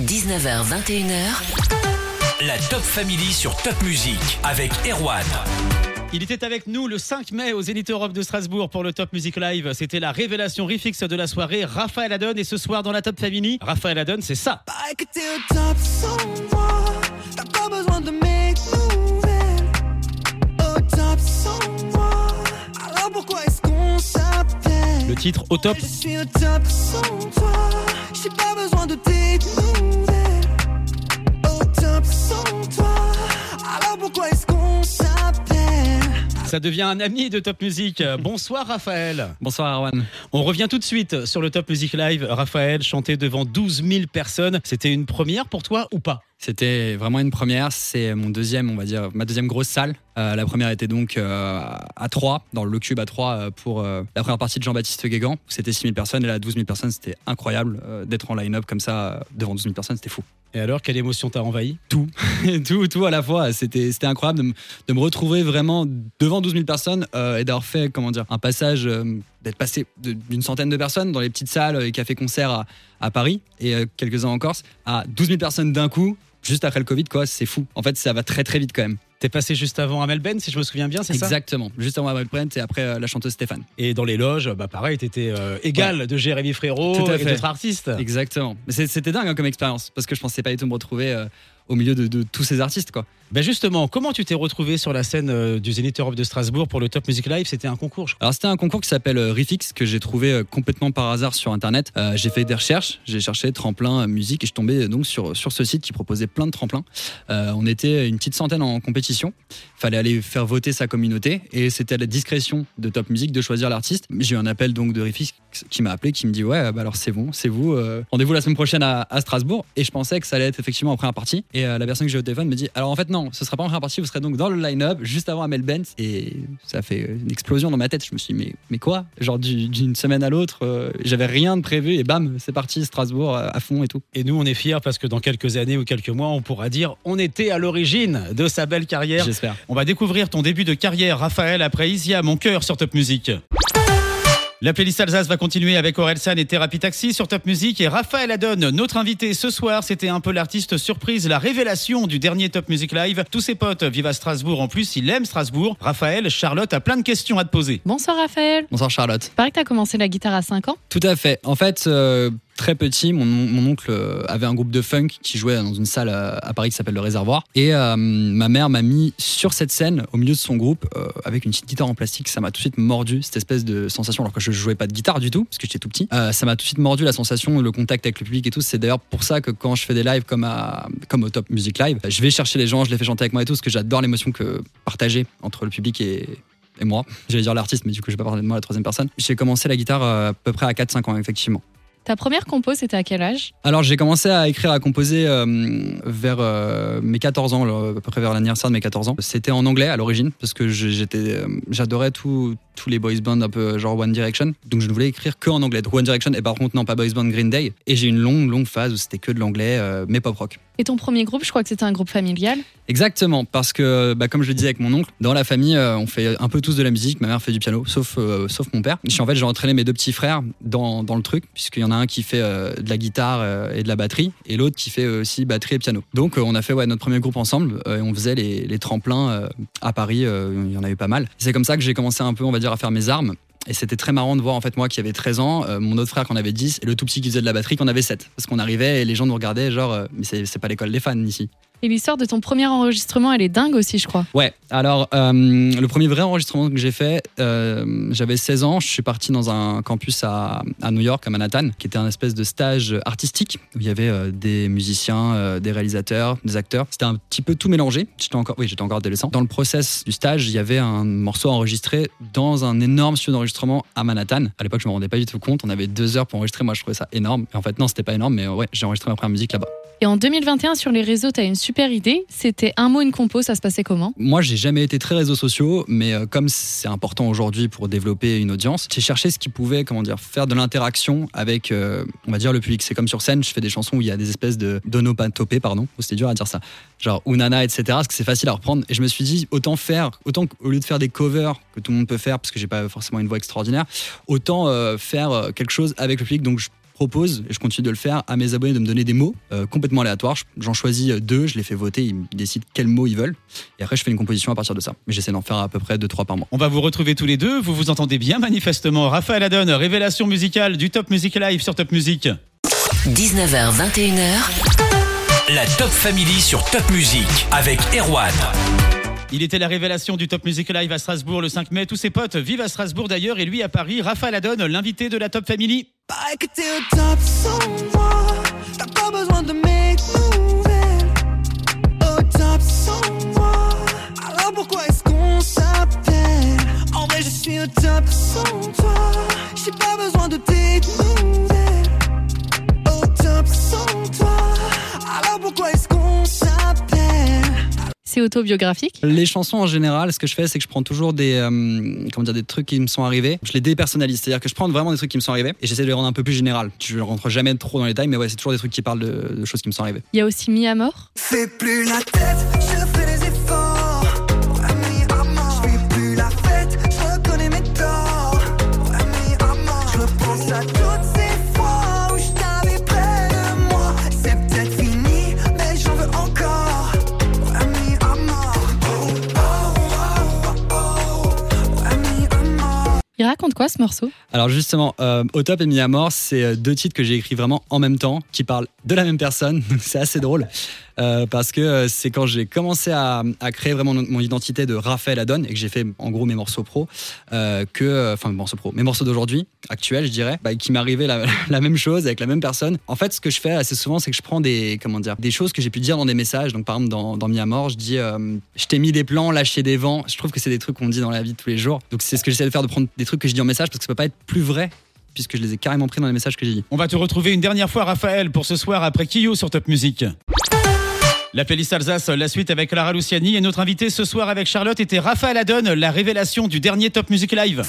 19h, 21h. La Top Family sur Top Music avec Erwan. Il était avec nous le 5 mai au Zénith Europe de Strasbourg pour le Top Music Live. C'était la révélation refix de la soirée. Raphaël Adon et ce soir dans la Top Family, Raphaël Adon, c'est ça. Pareil que t'es au top sans moi. T'as pas besoin de mes nouvelles. Au top sans moi. Alors pourquoi est-ce qu'on s'appelle Le titre au top. Je suis au top sans toi. J'ai pas besoin de tes nouvelles. Au top sans toi. Alors pourquoi est-ce qu'on s'appelle? Ça devient un ami de Top Music. Bonsoir Raphaël. Bonsoir Arwan. On revient tout de suite sur le Top Music Live. Raphaël chantait devant 12 000 personnes. C'était une première pour toi ou pas? C'était vraiment une première. C'est mon deuxième, on va dire, ma deuxième grosse salle. Euh, la première était donc euh, à 3, dans le Cube à 3 euh, pour euh, la première partie de Jean-Baptiste Guégan. C'était 6 000 personnes et là, 12 000 personnes, c'était incroyable d'être en line-up comme ça devant 12 000 personnes, c'était fou. Et alors, quelle émotion t'a envahi? Tout, tout, tout à la fois. C'était, c'était incroyable de, me- de me retrouver vraiment devant 12 000 personnes euh, et d'avoir fait, comment dire, un passage, euh, d'être passé d'une centaine de personnes dans les petites salles et cafés-concerts à, à Paris et euh, quelques-uns en Corse à 12 000 personnes d'un coup, juste après le Covid, quoi. C'est fou. En fait, ça va très très vite quand même. T'es passé juste avant Amel Ben, si je me souviens bien, c'est ça? Exactement. Juste avant Abel Brent et après euh, la chanteuse Stéphane. Et dans les loges, bah pareil, t'étais euh, égal de Jérémy Frérot et d'autres artistes. Exactement. Mais C'était dingue hein, comme expérience parce que je pensais pas du tout me retrouver euh, au milieu de, de tous ces artistes, quoi. Ben justement, comment tu t'es retrouvé sur la scène euh, du Zénith Europe de Strasbourg pour le Top Music Live? C'était un concours, je crois. Alors c'était un concours qui s'appelle euh, Refix que j'ai trouvé euh, complètement par hasard sur internet. J'ai fait des recherches, j'ai cherché tremplin musique et je tombais donc sur sur ce site qui proposait plein de tremplins. On était une petite centaine en compétition. Fallait aller faire voter sa communauté et c'était à la discrétion de Top Music de choisir l'artiste. J'ai eu un appel donc de Refix qui m'a appelé, qui me dit ouais bah alors c'est bon, c'est vous. Rendez-vous la semaine prochaine à, à Strasbourg et je pensais que ça allait être effectivement en première partie. Et la personne que j'ai au téléphone me dit alors en fait non, ce sera pas en première partie, vous serez donc dans le line-up juste avant Amel Bent et ça fait une explosion dans ma tête. Je me suis dit mais mais quoi? Genre du- d'une semaine à l'autre, euh, j'avais rien de prévu et bam c'est parti Strasbourg à fond et tout. Et nous, on est fiers parce que dans quelques années ou quelques mois, on pourra dire on était à l'origine de sa belle carrière. J'espère. On va découvrir ton début de carrière, Raphaël, après Isia, mon cœur sur Top Music. La playlist Alsace va continuer avec Orelsan et Thérapie Taxi sur Top Music et Raphaël Adon, notre invité ce soir, c'était un peu l'artiste surprise, la révélation du dernier Top Music Live. Tous ses potes vivent à Strasbourg en plus, il aime Strasbourg. Raphaël, Charlotte a plein de questions à te poser. Bonsoir Raphaël. Bonsoir Charlotte. Paraît que t'as commencé la guitare à 5 ans. Tout à fait. En fait, euh, très petit, mon, oncle euh, avait un groupe de funk qui jouait dans une salle euh, à Paris qui s'appelle Le Réservoir. Et euh, ma mère m'a mis sur cette scène, au milieu de son groupe, avec une petite guitare en plastique. Ça m'a tout de suite mordu, cette espèce de sensation, alors que je jouais pas de guitare du tout, parce que j'étais tout petit. Ça m'a tout de suite mordu la sensation, le contact avec le public et tout. C'est d'ailleurs pour ça que quand je fais des lives comme, à, comme au Top Music Live, je vais chercher les gens, je les fais chanter avec moi et tout, parce que j'adore l'émotion que partager entre le public et, et moi. J'allais dire l'artiste, mais du coup, je vais pas parler de moi la troisième personne. J'ai commencé la guitare à peu près à 4-5 ans, effectivement. Ta première compo, c'était à quel âge? Alors, j'ai commencé à écrire, à composer euh, vers euh, mes 14 ans, à peu près vers l'anniversaire de mes 14 ans. C'était en anglais à l'origine, parce que euh, j'adorais tous les boys bands un peu genre One Direction. Donc, je ne voulais écrire que en anglais. One Direction, et par contre, non, pas boys band Green Day. Et j'ai une longue, longue phase où c'était que de l'anglais, mais pop rock. Et ton premier groupe, je crois que c'était un groupe familial. Exactement, parce que bah, comme je le disais avec mon oncle, dans la famille, euh, on fait un peu tous de la musique. Ma mère fait du piano, sauf euh, sauf mon père. Je en fait, j'ai entraîné mes deux petits frères dans, dans le truc, puisqu'il y en a un qui fait euh, de la guitare et de la batterie, et l'autre qui fait aussi batterie et piano. Donc, on a fait ouais, notre premier groupe ensemble, et on faisait les, les tremplins à Paris. il y en a eu pas mal. C'est comme ça que j'ai commencé un peu, on va dire, à faire mes armes. Et c'était très marrant de voir en fait moi qui avait 13 ans, euh, mon autre frère qui en avait 10 et le tout petit qui faisait de la batterie qui en avait 7. Parce qu'on arrivait et les gens nous regardaient genre euh, mais c'est pas l'école des fans ici. Et l'histoire de ton premier enregistrement, elle est dingue aussi, je crois. Ouais, alors euh, le premier vrai enregistrement que j'ai fait, euh, j'avais 16 ans, je suis parti dans un campus à, à New York, à Manhattan, qui était un espèce de stage artistique où il y avait euh, des musiciens, des réalisateurs, des acteurs. C'était un petit peu tout mélangé. J'étais encore, oui, j'étais encore adolescent. Dans le process du stage, il y avait un morceau enregistré dans un énorme studio d'enregistrement à Manhattan. À l'époque, je me rendais pas du tout compte. On avait deux heures pour enregistrer. Moi, je trouvais ça énorme. Et en fait, non, c'était pas énorme, mais ouais, j'ai enregistré ma première musique là-bas. Et en 2021, sur les réseaux, t'as une super idée. C'était un mot, une compo, ça se passait comment? Moi, j'ai jamais été très réseaux sociaux, mais euh, comme c'est important aujourd'hui pour développer une audience, j'ai cherché ce qui pouvait, comment dire, faire de l'interaction avec, euh, le public. C'est comme sur scène, je fais des chansons où il y a des espèces de d'onomatopées, pardon, Oh, c'était dur à dire ça, genre Unana, etc. Parce que c'est facile à reprendre. Et je me suis dit, autant faire, autant qu'au lieu de faire des covers que tout le monde peut faire, parce que j'ai pas forcément une voix extraordinaire, autant euh, faire quelque chose avec le public. Propose, et je continue de le faire, à mes abonnés de me donner des mots euh, complètement aléatoires. Je- J'en choisis euh, deux, je les fais voter, ils décident quels mots ils veulent. Et après, je fais une composition à partir de ça. Mais j'essaie d'en faire à peu près 2-3 par mois. On va vous retrouver tous les deux. Vous vous entendez bien manifestement. Raphaël Adon, révélation musicale du Top Music Live sur Top Music. 19h, 21h, La Top Family sur Top Music avec Erwan. Il était la révélation du Top Music Live à Strasbourg le 5 mai. Tous ses potes vivent à Strasbourg d'ailleurs et lui à Paris. Raphaël Adon, l'invité de la Top Family. Pareil que t'es au top sans moi. T'as pas besoin de mes nouvelles. Au top sans moi. Alors pourquoi est-ce qu'on s'appelle? En vrai, je suis au top sans toi. Autobiographique. Les chansons en général, ce que je fais, c'est que je prends toujours des, euh, comment dire, des trucs qui me sont arrivés. Je les dépersonnalise, c'est-à-dire que je prends vraiment des trucs qui me sont arrivés et j'essaie de les rendre un peu plus général. Je rentre jamais trop dans les détails, mais ouais, c'est toujours des trucs qui parlent de, de choses qui me sont arrivées. Il y a aussi Mis à mort. Fais plus la tête, je fais des Il raconte quoi ce morceau? Alors justement, euh, Au top et Mis mort, c'est euh, deux titres que j'ai écrits vraiment en même temps, qui parlent de la même personne. Donc c'est assez drôle euh, parce que euh, c'est quand j'ai commencé à, créer vraiment mon identité de Raphaël Adon et que j'ai fait en gros mes morceaux pro, euh, que enfin mes morceaux pro, mes morceaux d'aujourd'hui, actuels, je dirais, bah, qui m'arrivait la, même chose avec la même personne. En fait, ce que je fais assez souvent, c'est que je prends des comment dire, des choses que j'ai pu dire dans des messages. Donc par exemple dans, dans mort, je dis, je t'ai mis des plans, lâché des vents. Je trouve que c'est des trucs qu'on dit dans la vie de tous les jours. Donc c'est ce que j'essaie de faire, de prendre des trucs que je dis en message parce que ça peut pas être plus vrai puisque je les ai carrément pris dans les messages que j'ai dit. On va te retrouver une dernière fois, Raphaël, pour ce soir après Kyo sur Top Music. La playlist Alsace, la suite avec Lara Luciani et notre invité ce soir avec Charlotte était Raphaël Adon, la révélation du dernier Top Music Live.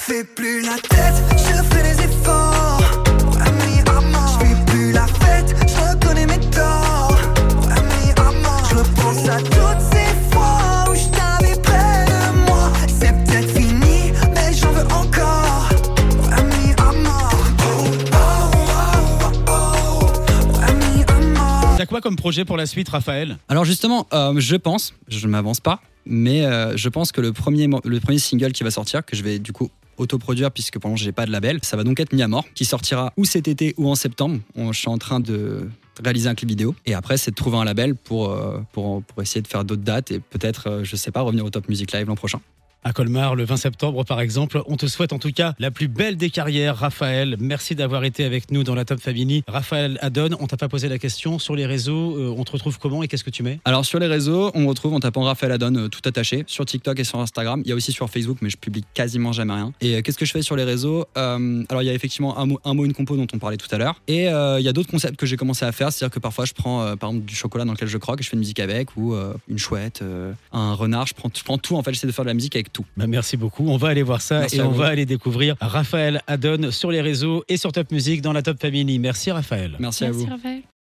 Comme projet pour la suite, Raphaël? Alors justement, euh, je pense, je ne m'avance pas, mais euh, je pense que le premier, le premier single qui va sortir, que je vais du coup autoproduire puisque pendant j'ai pas de label, ça va donc être mort, qui sortira ou cet été ou en septembre. On- je suis en train de réaliser un clip vidéo et après c'est de trouver un label pour, euh, pour, pour essayer de faire d'autres dates et peut-être, je sais pas, revenir au Top Music Live l'an prochain. À Colmar, le 20 septembre, par exemple. On te souhaite en tout cas la plus belle des carrières, Raphaël. Merci d'avoir été avec nous dans la Top Family. Raphaël Adon, on t'a pas posé la question sur les réseaux. euh, on te retrouve comment et qu'est-ce que tu mets? Alors sur les réseaux, on me retrouve en tapant Raphaël Adon euh, tout attaché sur TikTok et sur Instagram. Il y a aussi sur Facebook, mais je publie quasiment jamais rien. Et euh, qu'est-ce que je fais sur les réseaux? Alors il y a effectivement un mot, un mot, une compo dont on parlait tout à l'heure. Et il y a d'autres concepts que j'ai commencé à faire, c'est-à-dire que parfois je prends par exemple du chocolat dans lequel je croque et je fais une musique avec, ou une chouette, un renard. Je prends, je prends tout en fait. J'essaie de faire de la musique avec tout. Bah, merci beaucoup. On va aller voir ça Merci et on vous. va aller découvrir Raphaël Adon sur les réseaux et sur Top Music dans la Top Family. Merci, Raphaël. Merci, à vous. Raphaël.